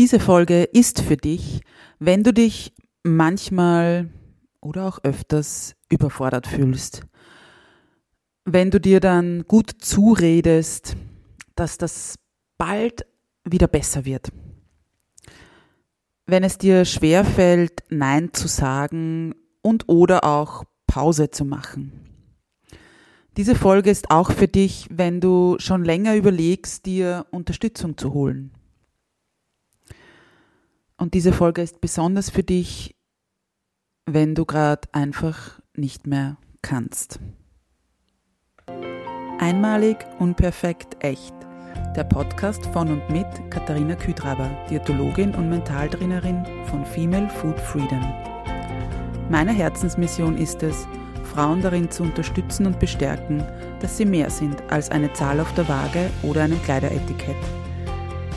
Diese Folge ist für dich, wenn du dich manchmal oder auch öfters überfordert fühlst. Wenn du dir dann gut zuredest, dass das bald wieder besser wird. Wenn es dir schwerfällt, Nein zu sagen und oder auch Pause zu machen. Diese Folge ist auch für dich, wenn du schon länger überlegst, dir Unterstützung zu holen. Und diese Folge ist besonders für dich, wenn du gerade einfach nicht mehr kannst. Einmalig, unperfekt, echt. Der Podcast von und mit Katharina Küdraber, Diätologin und Mentaltrainerin von Female Food Freedom. Meine Herzensmission ist es, Frauen darin zu unterstützen und bestärken, dass sie mehr sind als eine Zahl auf der Waage oder einem Kleideretikett.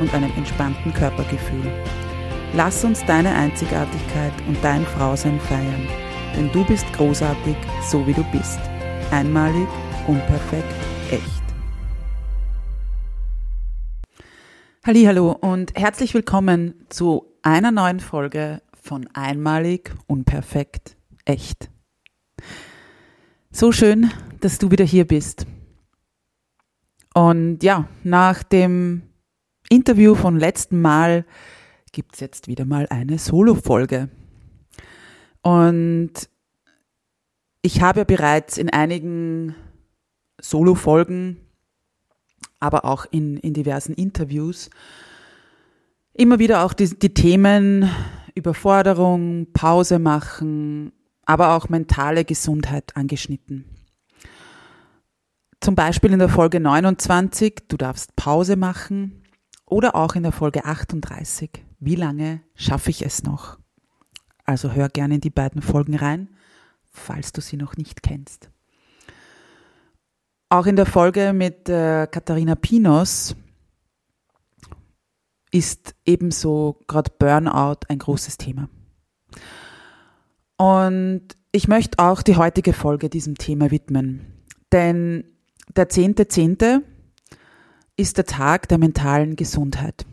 und einem entspannten Körpergefühl. Lass uns deine Einzigartigkeit und dein Frausein feiern, denn du bist großartig, so wie du bist. Einmalig, unperfekt, echt. Hallo und herzlich willkommen zu einer neuen Folge von Einmalig, unperfekt, echt. So schön, dass du wieder hier bist. Und ja, nach dem Interview von letzten Mal gibt es jetzt wieder mal eine Solo-Folge. Und ich habe ja bereits in einigen Solo-Folgen, aber auch in, in diversen Interviews immer wieder auch die, die Themen Überforderung, Pause machen, aber auch mentale Gesundheit angeschnitten. Zum Beispiel in der Folge 29, du darfst Pause machen, oder auch in der Folge 38, wie lange schaffe ich es noch? Also hör gerne in die beiden Folgen rein falls du sie noch nicht kennst. Auch in der Folge mit äh, Katharina Pinos ist ebenso gerade Burnout ein großes Thema. Und ich möchte auch die heutige Folge diesem Thema widmen. Denn der 10.10. .10. ist der Tag der mentalen Gesundheit.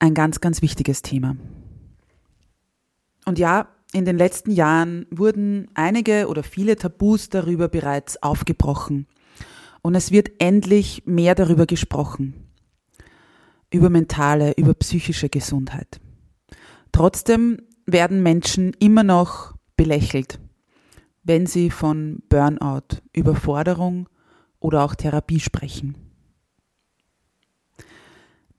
Ein ganz, ganz wichtiges Thema. Und ja, in den letzten Jahren wurden einige oder viele Tabus darüber bereits aufgebrochen. Und es wird endlich mehr darüber gesprochen. Über mentale, über psychische Gesundheit. Trotzdem werden Menschen immer noch belächelt, wenn sie von Burnout, Überforderung oder auch Therapie sprechen.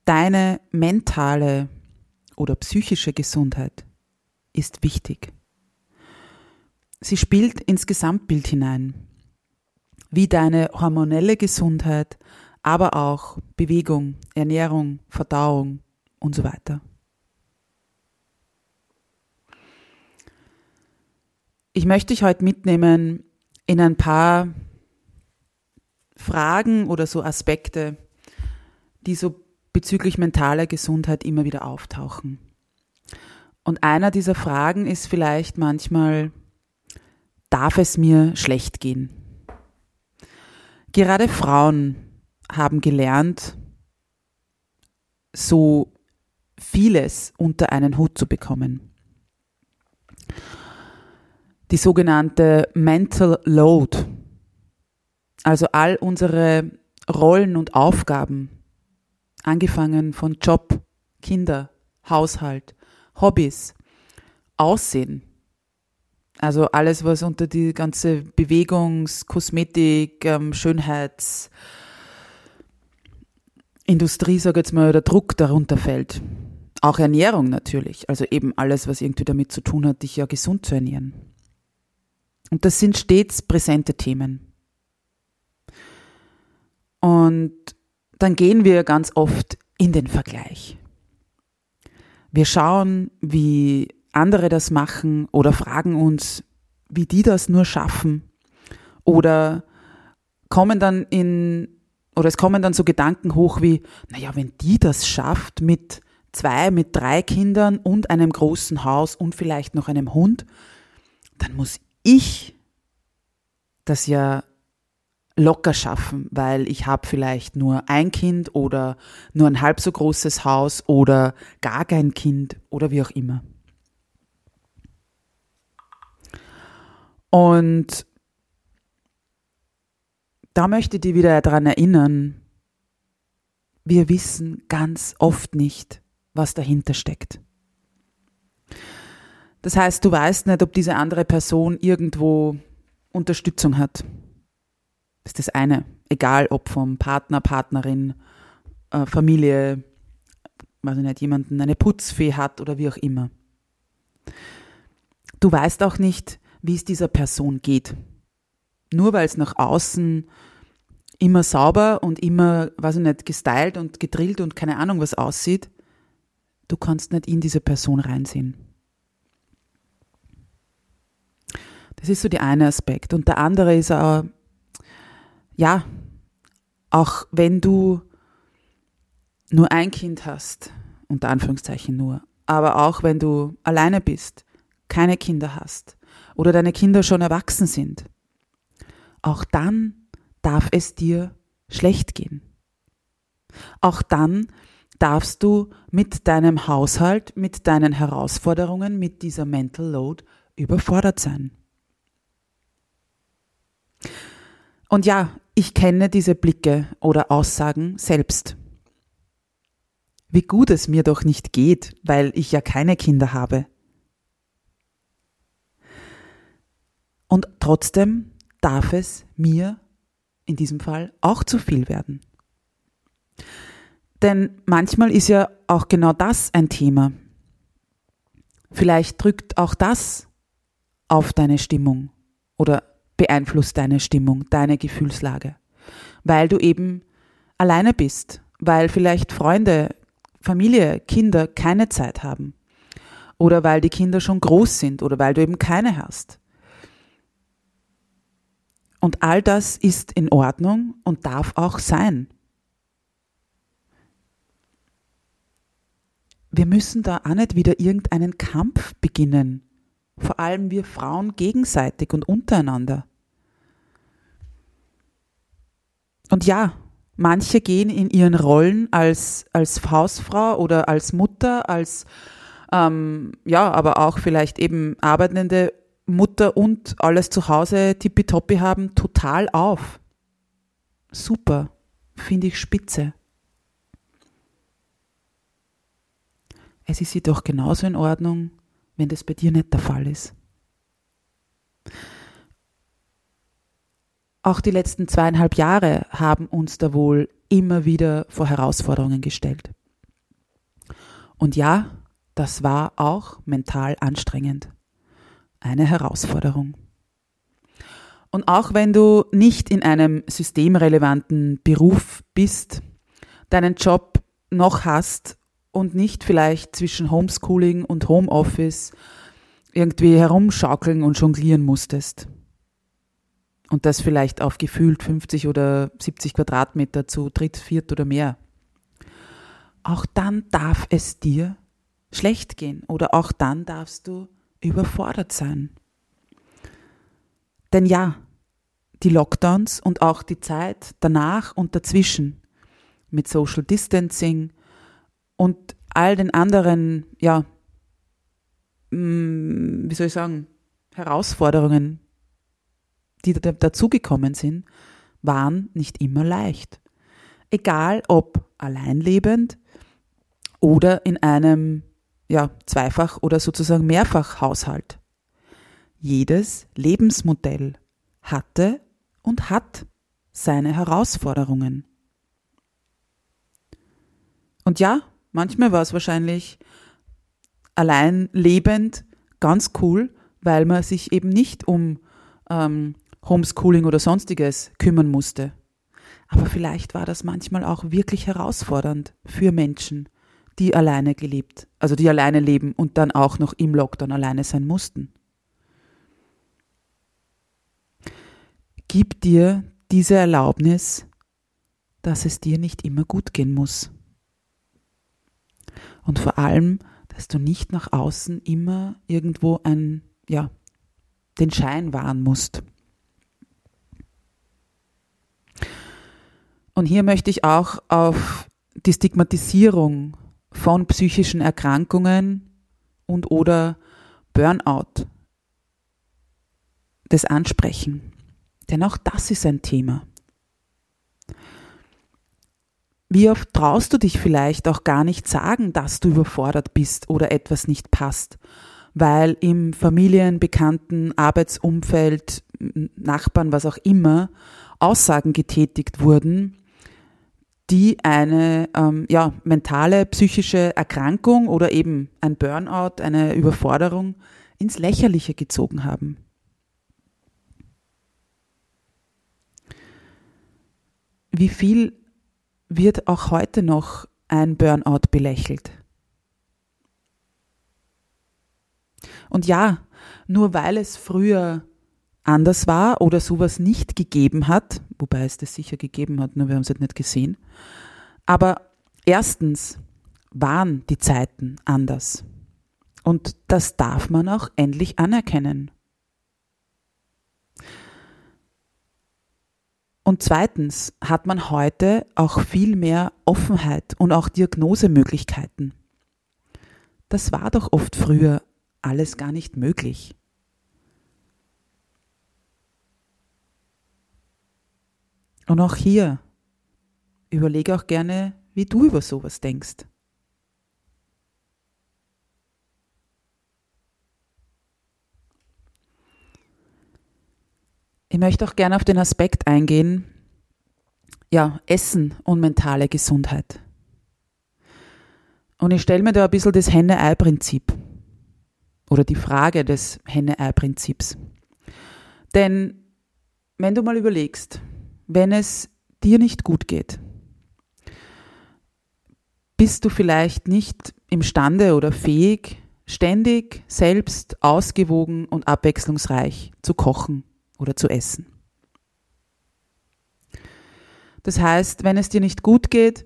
Deine mentale oder psychische Gesundheit ist wichtig. Sie spielt ins Gesamtbild hinein, wie deine hormonelle Gesundheit, aber auch Bewegung, Ernährung, Verdauung und so weiter. Ich möchte dich heute mitnehmen in ein paar Fragen oder so Aspekte, die so bezüglich mentaler Gesundheit immer wieder auftauchen. Und einer dieser Fragen ist vielleicht manchmal, darf es mir schlecht gehen? Gerade Frauen haben gelernt, so vieles unter einen Hut zu bekommen. Die sogenannte Mental Load, also all unsere Rollen und Aufgaben, angefangen von Job, Kinder, Haushalt, Hobbys, Aussehen. Also alles, was unter die ganze Bewegungs-, Kosmetik-, ähm, Schönheits-, Industrie, sag jetzt mal, oder Druck darunter fällt. Auch Ernährung natürlich. Also eben alles, was irgendwie damit zu tun hat, dich ja gesund zu ernähren. Und das sind stets präsente Themen. Und dann gehen wir ganz oft in den Vergleich. Wir schauen, wie andere das machen oder fragen uns, wie die das nur schaffen oder kommen dann in oder es kommen dann so Gedanken hoch wie, naja, wenn die das schafft mit zwei, mit drei Kindern und einem großen Haus und vielleicht noch einem Hund, dann muss ich das ja locker schaffen, weil ich habe vielleicht nur ein Kind oder nur ein halb so großes Haus oder gar kein Kind oder wie auch immer. Und da möchte ich dich wieder daran erinnern, wir wissen ganz oft nicht, was dahinter steckt. Das heißt, du weißt nicht, ob diese andere Person irgendwo Unterstützung hat. Ist das eine. Egal ob vom Partner, Partnerin, äh, Familie, weiß ich nicht, jemanden eine Putzfee hat oder wie auch immer. Du weißt auch nicht, wie es dieser Person geht. Nur weil es nach außen immer sauber und immer, weiß ich nicht, gestylt und gedrillt und keine Ahnung was aussieht, du kannst nicht in diese Person reinsehen. Das ist so der eine Aspekt. Und der andere ist auch, ja, auch wenn du nur ein Kind hast, unter Anführungszeichen nur, aber auch wenn du alleine bist, keine Kinder hast oder deine Kinder schon erwachsen sind, auch dann darf es dir schlecht gehen. Auch dann darfst du mit deinem Haushalt, mit deinen Herausforderungen, mit dieser Mental Load überfordert sein. Und ja, ich kenne diese Blicke oder Aussagen selbst. Wie gut es mir doch nicht geht, weil ich ja keine Kinder habe. Und trotzdem darf es mir in diesem Fall auch zu viel werden. Denn manchmal ist ja auch genau das ein Thema. Vielleicht drückt auch das auf deine Stimmung oder beeinflusst deine Stimmung, deine Gefühlslage, weil du eben alleine bist, weil vielleicht Freunde, Familie, Kinder keine Zeit haben oder weil die Kinder schon groß sind oder weil du eben keine hast. Und all das ist in Ordnung und darf auch sein. Wir müssen da auch nicht wieder irgendeinen Kampf beginnen, vor allem wir Frauen gegenseitig und untereinander. Und ja, manche gehen in ihren Rollen als, als Hausfrau oder als Mutter, als ähm, ja, aber auch vielleicht eben arbeitende Mutter und alles zu Hause tippitoppi haben, total auf. Super, finde ich spitze. Es ist jedoch genauso in Ordnung, wenn das bei dir nicht der Fall ist. Auch die letzten zweieinhalb Jahre haben uns da wohl immer wieder vor Herausforderungen gestellt. Und ja, das war auch mental anstrengend eine Herausforderung. Und auch wenn du nicht in einem systemrelevanten Beruf bist, deinen Job noch hast und nicht vielleicht zwischen Homeschooling und Homeoffice irgendwie herumschaukeln und jonglieren musstest. Und das vielleicht auf gefühlt 50 oder 70 Quadratmeter zu dritt, viert oder mehr. Auch dann darf es dir schlecht gehen oder auch dann darfst du überfordert sein. Denn ja, die Lockdowns und auch die Zeit danach und dazwischen mit Social Distancing und all den anderen, ja, mm, wie soll ich sagen, Herausforderungen, die dazugekommen sind, waren nicht immer leicht. Egal ob alleinlebend oder in einem ja, Zweifach- oder sozusagen Mehrfachhaushalt. Jedes Lebensmodell hatte und hat seine Herausforderungen. Und ja, manchmal war es wahrscheinlich allein lebend ganz cool, weil man sich eben nicht um ähm, Homeschooling oder sonstiges kümmern musste. Aber vielleicht war das manchmal auch wirklich herausfordernd für Menschen, die alleine gelebt, also die alleine leben und dann auch noch im Lockdown alleine sein mussten. Gib dir diese Erlaubnis, dass es dir nicht immer gut gehen muss. Und vor allem, dass du nicht nach außen immer irgendwo ein, ja, den Schein wahren musst. Und hier möchte ich auch auf die Stigmatisierung von psychischen Erkrankungen und oder Burnout das ansprechen. Denn auch das ist ein Thema. Wie oft traust du dich vielleicht auch gar nicht sagen, dass du überfordert bist oder etwas nicht passt, weil im Familien, Bekannten, Arbeitsumfeld, Nachbarn, was auch immer, Aussagen getätigt wurden, die eine ähm, ja, mentale, psychische Erkrankung oder eben ein Burnout, eine Überforderung ins Lächerliche gezogen haben. Wie viel wird auch heute noch ein Burnout belächelt? Und ja, nur weil es früher anders war oder sowas nicht gegeben hat, wobei es das sicher gegeben hat, nur wir haben es halt nicht gesehen. Aber erstens waren die Zeiten anders. Und das darf man auch endlich anerkennen. Und zweitens hat man heute auch viel mehr Offenheit und auch Diagnosemöglichkeiten. Das war doch oft früher alles gar nicht möglich. Und auch hier, überlege auch gerne, wie du über sowas denkst. Ich möchte auch gerne auf den Aspekt eingehen, ja, Essen und mentale Gesundheit. Und ich stelle mir da ein bisschen das Henne-Ei-Prinzip oder die Frage des Henne-Ei-Prinzips. Denn wenn du mal überlegst, wenn es dir nicht gut geht, bist du vielleicht nicht imstande oder fähig, ständig selbst ausgewogen und abwechslungsreich zu kochen oder zu essen. Das heißt, wenn es dir nicht gut geht,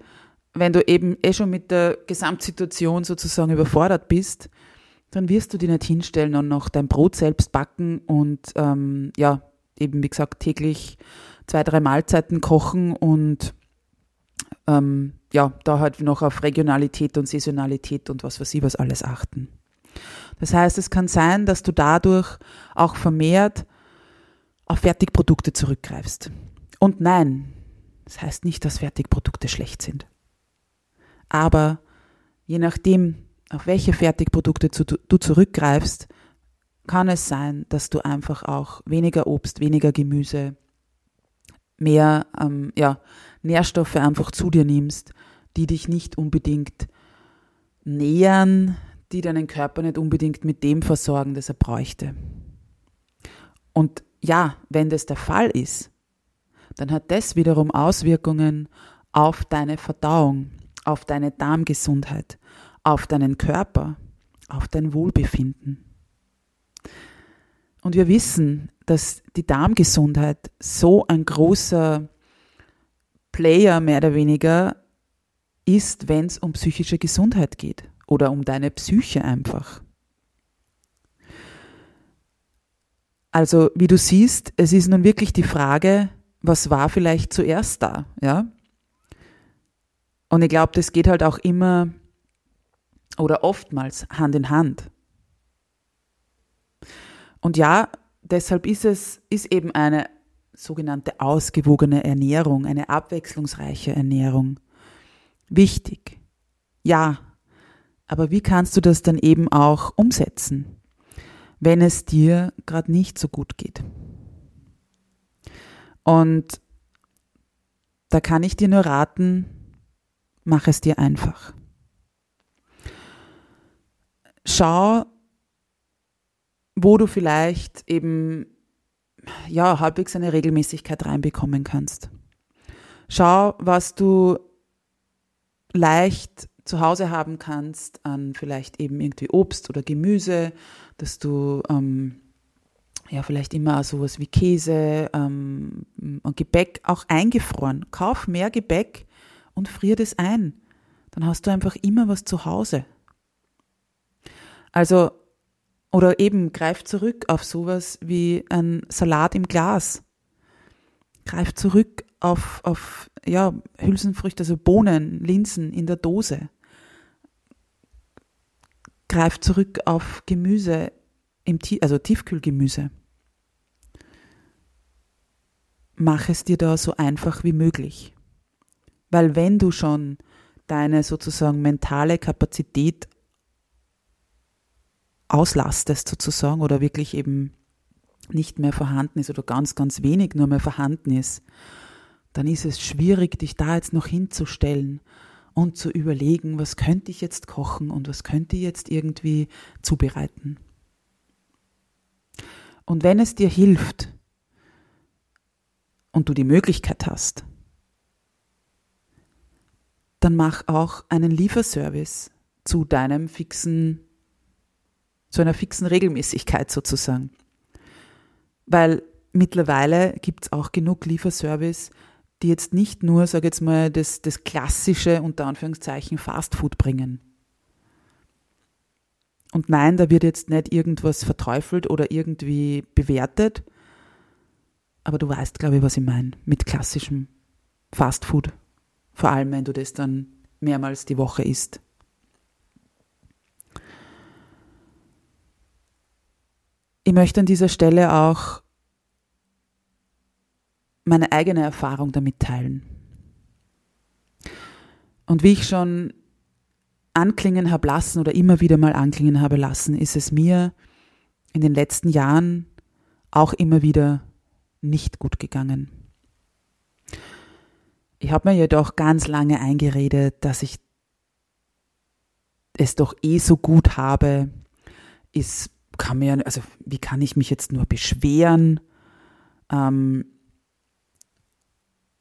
wenn du eben eh schon mit der Gesamtsituation sozusagen überfordert bist, dann wirst du dir nicht hinstellen und noch dein Brot selbst backen und ähm, ja, eben wie gesagt täglich zwei, drei Mahlzeiten kochen und ähm, ja, da halt noch auf Regionalität und Saisonalität und was weiß ich was alles achten. Das heißt, es kann sein, dass du dadurch auch vermehrt auf Fertigprodukte zurückgreifst. Und nein, das heißt nicht, dass Fertigprodukte schlecht sind. Aber je nachdem, auf welche Fertigprodukte du zurückgreifst, kann es sein, dass du einfach auch weniger Obst, weniger Gemüse, mehr ähm, ja, Nährstoffe einfach zu dir nimmst, die dich nicht unbedingt nähern, die deinen Körper nicht unbedingt mit dem versorgen, das er bräuchte. Und ja, wenn das der Fall ist, dann hat das wiederum Auswirkungen auf deine Verdauung, auf deine Darmgesundheit, auf deinen Körper, auf dein Wohlbefinden. Und wir wissen, dass die Darmgesundheit so ein großer Player mehr oder weniger ist, wenn es um psychische Gesundheit geht oder um deine Psyche einfach. Also, wie du siehst, es ist nun wirklich die Frage, was war vielleicht zuerst da, ja? Und ich glaube, das geht halt auch immer oder oftmals Hand in Hand. Und ja, deshalb ist es, ist eben eine sogenannte ausgewogene Ernährung, eine abwechslungsreiche Ernährung wichtig. Ja, aber wie kannst du das dann eben auch umsetzen, wenn es dir gerade nicht so gut geht? Und da kann ich dir nur raten, mach es dir einfach. Schau, wo du vielleicht eben ja halbwegs eine Regelmäßigkeit reinbekommen kannst. Schau, was du leicht zu Hause haben kannst an vielleicht eben irgendwie Obst oder Gemüse, dass du ähm, ja vielleicht immer sowas wie Käse ähm, und Gebäck auch eingefroren. Kauf mehr Gebäck und frier das ein. Dann hast du einfach immer was zu Hause. Also, oder eben greif zurück auf sowas wie ein Salat im Glas. Greif zurück auf, auf ja, Hülsenfrüchte, also Bohnen, Linsen in der Dose. Greif zurück auf Gemüse, im, also Tiefkühlgemüse. Mach es dir da so einfach wie möglich. Weil wenn du schon deine sozusagen mentale Kapazität auslastest sozusagen oder wirklich eben nicht mehr vorhanden ist oder ganz, ganz wenig nur mehr vorhanden ist, dann ist es schwierig, dich da jetzt noch hinzustellen und zu überlegen, was könnte ich jetzt kochen und was könnte ich jetzt irgendwie zubereiten. Und wenn es dir hilft und du die Möglichkeit hast, dann mach auch einen Lieferservice zu deinem fixen, zu einer fixen Regelmäßigkeit sozusagen. Weil mittlerweile gibt es auch genug Lieferservice, die jetzt nicht nur, sage jetzt mal, das, das klassische, unter Anführungszeichen, Fastfood bringen. Und nein, da wird jetzt nicht irgendwas verteufelt oder irgendwie bewertet, aber du weißt, glaube ich, was ich meine mit klassischem Fastfood. Vor allem, wenn du das dann mehrmals die Woche isst. Ich möchte an dieser Stelle auch meine eigene Erfahrung damit teilen. Und wie ich schon anklingen habe lassen oder immer wieder mal anklingen habe lassen, ist es mir in den letzten Jahren auch immer wieder nicht gut gegangen. Ich habe mir jedoch ganz lange eingeredet, dass ich es doch eh so gut habe. Ist, kann mir, also wie kann ich mich jetzt nur beschweren? Ähm,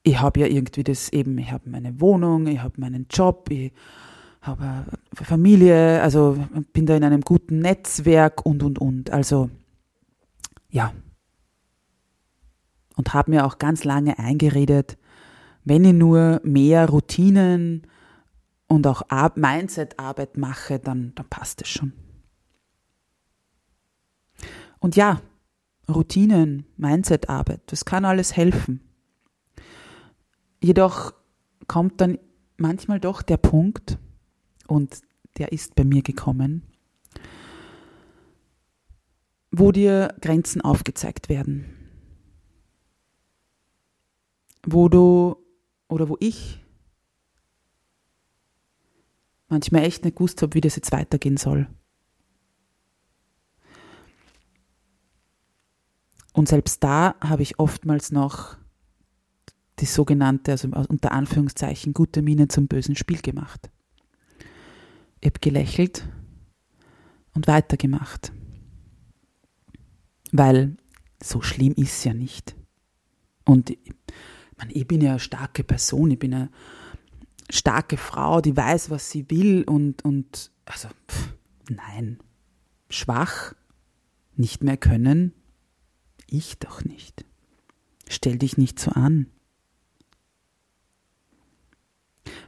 ich habe ja irgendwie das eben, ich habe meine Wohnung, ich habe meinen Job, ich habe Familie, also bin da in einem guten Netzwerk und, und, und. Also ja. Und habe mir auch ganz lange eingeredet, wenn ich nur mehr Routinen und auch Mindset-Arbeit mache, dann, dann passt es schon. Und ja, Routinen, Mindset-Arbeit, das kann alles helfen. Jedoch kommt dann manchmal doch der Punkt, und der ist bei mir gekommen, wo dir Grenzen aufgezeigt werden. Wo du oder wo ich manchmal echt nicht gewusst habe, wie das jetzt weitergehen soll. Und selbst da habe ich oftmals noch die sogenannte, also unter Anführungszeichen, gute Miene zum bösen Spiel gemacht. Ich habe gelächelt und weitergemacht. Weil so schlimm ist es ja nicht. Und man, ich bin ja eine starke Person, ich bin eine starke Frau, die weiß, was sie will und, und also, pff, nein, schwach, nicht mehr können, ich doch nicht. Stell dich nicht so an.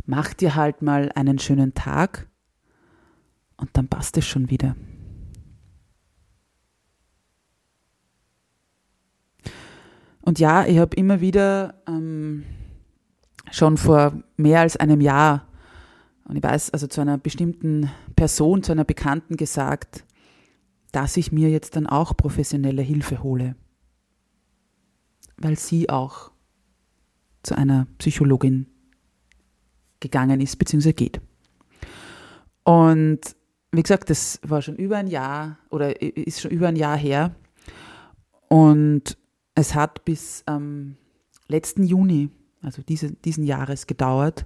Mach dir halt mal einen schönen Tag und dann passt es schon wieder. Und ja, ich habe immer wieder ähm, schon vor mehr als einem Jahr, und ich weiß, also zu einer bestimmten Person, zu einer Bekannten gesagt, dass ich mir jetzt dann auch professionelle Hilfe hole, weil sie auch zu einer Psychologin gegangen ist bzw. geht. Und wie gesagt, das war schon über ein Jahr oder ist schon über ein Jahr her. Und es hat bis ähm, letzten Juni, also diese, diesen Jahres, gedauert,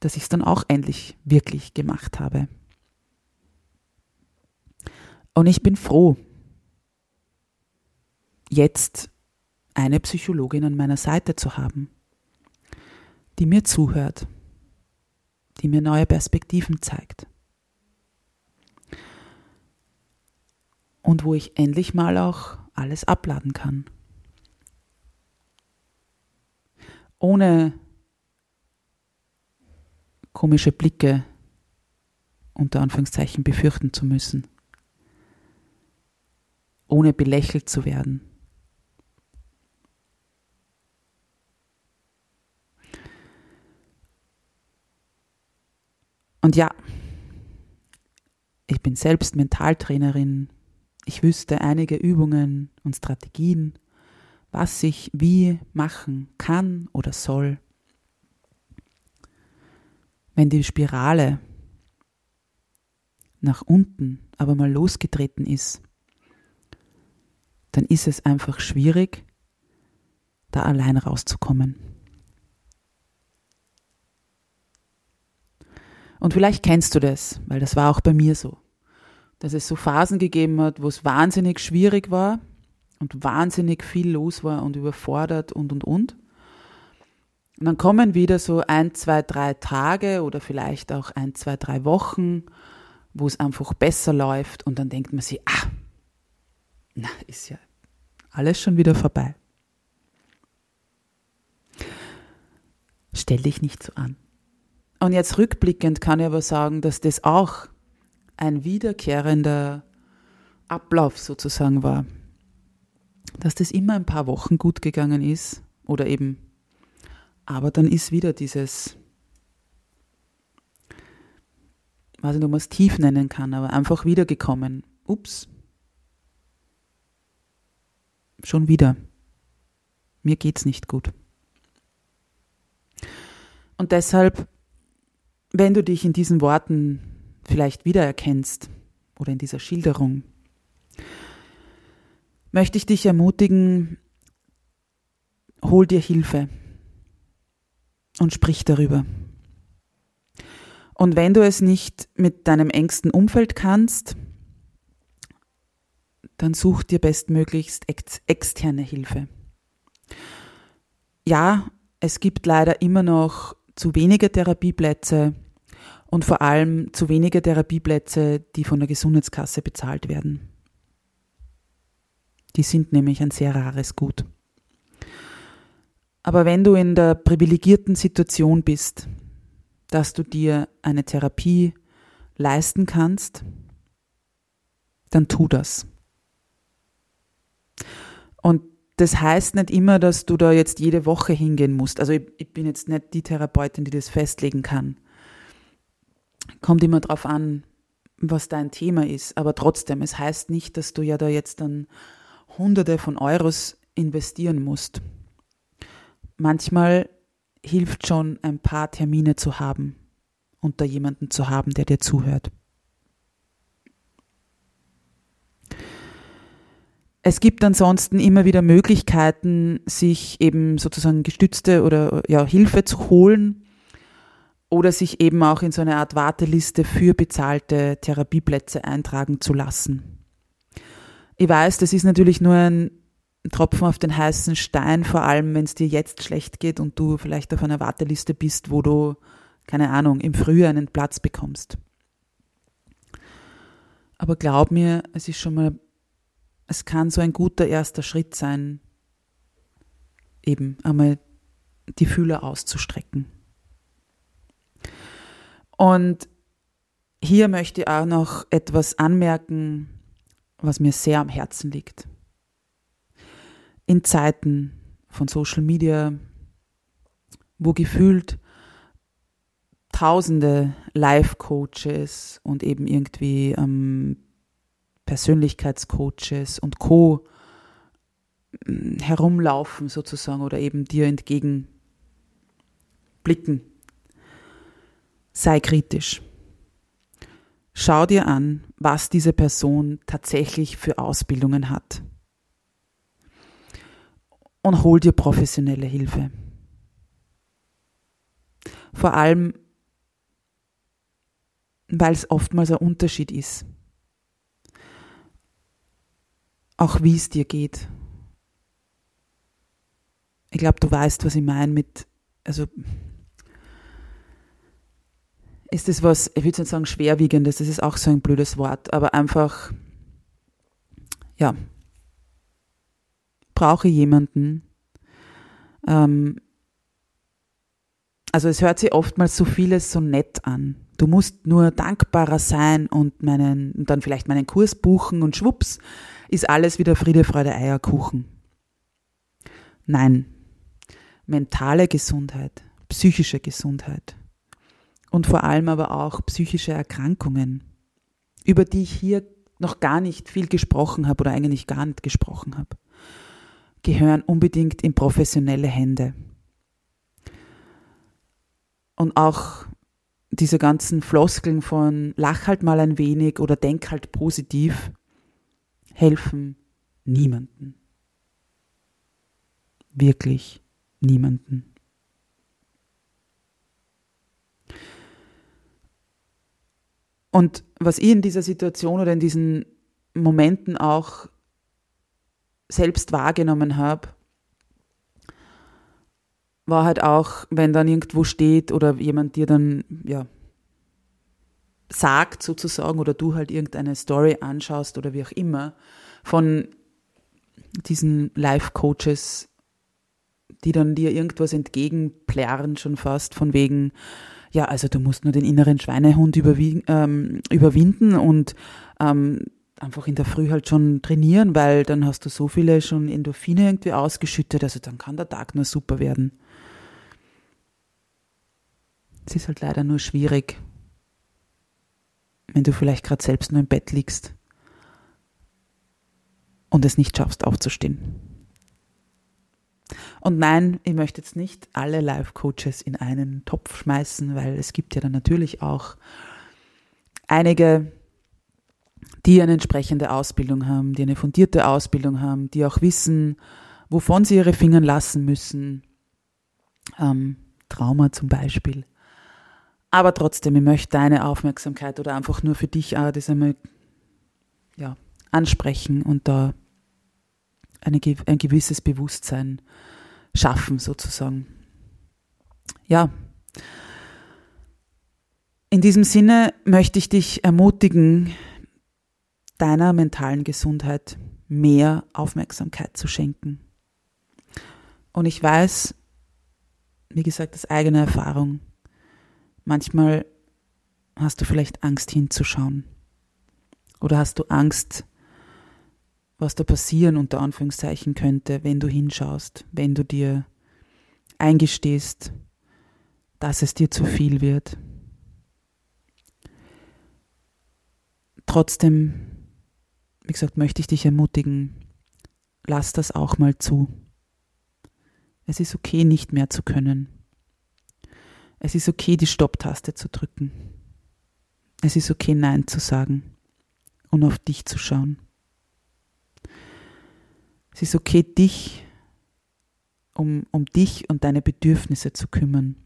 dass ich es dann auch endlich wirklich gemacht habe. Und ich bin froh, jetzt eine Psychologin an meiner Seite zu haben. die mir zuhört, die mir neue Perspektiven zeigt. Und wo ich endlich mal auch alles abladen kann. Ohne komische Blicke unter Anführungszeichen befürchten zu müssen. Ohne belächelt zu werden. Und ja, ich bin selbst Mentaltrainerin. Ich wüsste einige Übungen und Strategien, was ich wie machen kann oder soll. Wenn die Spirale nach unten aber mal losgetreten ist, dann ist es einfach schwierig, da allein rauszukommen. Und vielleicht kennst du das, weil das war auch bei mir so, dass es so Phasen gegeben hat, wo es wahnsinnig schwierig war und wahnsinnig viel los war und überfordert und und und. Und dann kommen wieder so ein, zwei, drei Tage oder vielleicht auch ein, zwei, drei Wochen, wo es einfach besser läuft und dann denkt man sich, ah, na, ist ja alles schon wieder vorbei. Stell dich nicht so an. Und jetzt rückblickend kann ich aber sagen, dass das auch ein wiederkehrender Ablauf sozusagen war. Dass das immer ein paar Wochen gut gegangen ist oder eben, aber dann ist wieder dieses, weiß nicht, ob man es tief nennen kann, aber einfach wiedergekommen. Ups. Schon wieder. Mir geht's nicht gut. Und deshalb wenn du dich in diesen Worten vielleicht wiedererkennst oder in dieser Schilderung, möchte ich dich ermutigen, hol dir Hilfe und sprich darüber. Und wenn du es nicht mit deinem engsten Umfeld kannst, dann such dir bestmöglichst ex externe Hilfe. Ja, es gibt leider immer noch zu wenige Therapieplätze und vor allem zu wenige Therapieplätze, die von der Gesundheitskasse bezahlt werden. Die sind nämlich ein sehr rares Gut. Aber wenn du in der privilegierten Situation bist, dass du dir eine Therapie leisten kannst, dann tu das. Und das heißt nicht immer, dass du da jetzt jede Woche hingehen musst. Also ich, ich bin jetzt nicht die Therapeutin, die das festlegen kann. Kommt immer drauf an, was dein Thema ist. Aber trotzdem, es heißt nicht, dass du ja da jetzt dann Hunderte von Euros investieren musst. Manchmal hilft schon ein paar Termine zu haben und da jemanden zu haben, der dir zuhört. Es gibt ansonsten immer wieder Möglichkeiten, sich eben sozusagen gestützte oder ja, Hilfe zu holen oder sich eben auch in so eine Art Warteliste für bezahlte Therapieplätze eintragen zu lassen. Ich weiß, das ist natürlich nur ein Tropfen auf den heißen Stein, vor allem wenn es dir jetzt schlecht geht und du vielleicht auf einer Warteliste bist, wo du, keine Ahnung, im Frühjahr einen Platz bekommst. Aber glaub mir, es ist schon mal es kann so ein guter erster Schritt sein, eben einmal die Fühler auszustrecken. Und hier möchte ich auch noch etwas anmerken, was mir sehr am Herzen liegt. In Zeiten von Social Media, wo gefühlt tausende Live-Coaches und eben irgendwie ähm, Persönlichkeitscoaches und Co. Mm, herumlaufen sozusagen oder eben dir entgegenblicken. Sei kritisch. Schau dir an, was diese Person tatsächlich für Ausbildungen hat. Und hol dir professionelle Hilfe. Vor allem, weil es oftmals ein Unterschied ist auch wie es dir geht. Ich glaube, du weißt, was ich meine mit, also ist es was, ich würde nicht sagen schwerwiegendes, das ist auch so ein blödes Wort, aber einfach, ja, brauche jemanden. Ähm, also es hört sich oftmals so vieles so nett an. Du musst nur dankbarer sein und meinen, und dann vielleicht meinen Kurs buchen und schwupps, ist alles wieder Friede, Freude, Eierkuchen. Nein. Mentale Gesundheit, psychische Gesundheit und vor allem aber auch psychische Erkrankungen, über die ich hier noch gar nicht viel gesprochen habe oder eigentlich gar nicht gesprochen habe, gehören unbedingt in professionelle Hände. Und auch diese ganzen Floskeln von lach halt mal ein wenig oder denk halt positiv helfen niemanden. Wirklich niemanden. Und was ich in dieser Situation oder in diesen Momenten auch selbst wahrgenommen habe, war halt auch, wenn dann irgendwo steht oder jemand dir dann, ja, sagt sozusagen oder du halt irgendeine Story anschaust oder wie auch immer von diesen Life-Coaches, die dann dir irgendwas entgegenplärren schon fast von wegen, ja, also du musst nur den inneren Schweinehund ähm, überwinden und ähm, einfach in der Früh halt schon trainieren, weil dann hast du so viele schon Endorphine irgendwie ausgeschüttet, also dann kann der Tag nur super werden. Es ist halt leider nur schwierig, wenn du vielleicht gerade selbst nur im Bett liegst und es nicht schaffst aufzustehen. Und nein, ich möchte jetzt nicht alle Life-Coaches in einen Topf schmeißen, weil es gibt ja dann natürlich auch einige, die eine entsprechende Ausbildung haben, die eine fundierte Ausbildung haben, die auch wissen, wovon sie ihre Finger lassen müssen. Ähm, Trauma zum Beispiel. Aber trotzdem, ich möchte deine Aufmerksamkeit oder einfach nur für dich auch das einmal ja, ansprechen und da eine, ein gewisses Bewusstsein schaffen, sozusagen. Ja. In diesem Sinne möchte ich dich ermutigen, deiner mentalen Gesundheit mehr Aufmerksamkeit zu schenken. Und ich weiß, wie gesagt, aus eigener Erfahrung, manchmal hast du vielleicht Angst hinzuschauen. Oder hast du Angst, was da passieren unter Anführungszeichen könnte, wenn du hinschaust, wenn du dir eingestehst, dass es dir zu viel wird. Trotzdem, wie gesagt, möchte ich dich ermutigen, lass das auch mal zu. Es ist okay, nicht mehr zu können. Es ist okay, die Stopptaste zu drücken. Es ist okay, Nein zu sagen und auf dich zu schauen. Es ist okay, dich um, um dich und deine Bedürfnisse zu kümmern.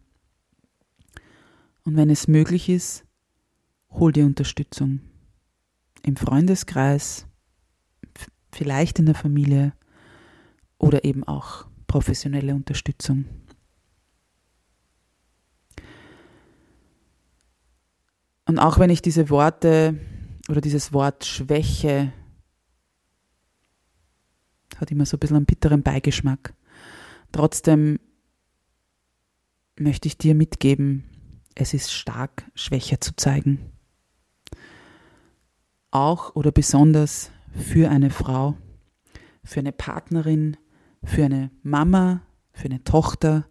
Und wenn es möglich ist, hol dir Unterstützung. Im Freundeskreis, vielleicht in der Familie oder eben auch professionelle Unterstützung. Und auch wenn ich diese Worte oder dieses Wort Schwäche hat immer so ein bisschen einen bitteren Beigeschmack. Trotzdem möchte ich dir mitgeben, es ist stark, Schwäche zu zeigen. Auch oder besonders für eine Frau, für eine Partnerin, für eine Mama, für eine Tochter,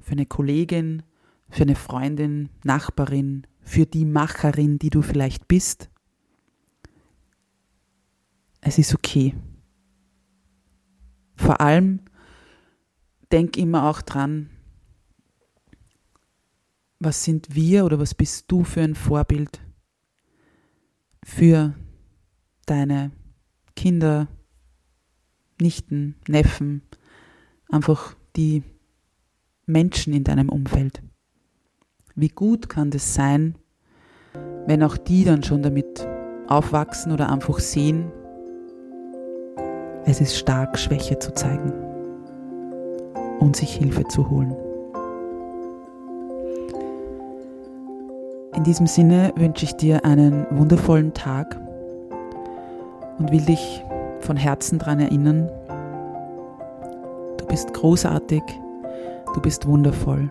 für eine Kollegin, für eine Freundin, Nachbarin, für die Macherin, die du vielleicht bist. Es ist okay. Vor allem denk immer auch dran, was sind wir oder was bist du für ein Vorbild für deine Kinder, Nichten, Neffen, einfach die Menschen in deinem Umfeld. Wie gut kann das sein, wenn auch die dann schon damit aufwachsen oder einfach sehen, es ist stark, Schwäche zu zeigen und sich Hilfe zu holen. In diesem Sinne wünsche ich dir einen wundervollen Tag und will dich von Herzen daran erinnern, du bist großartig, du bist wundervoll,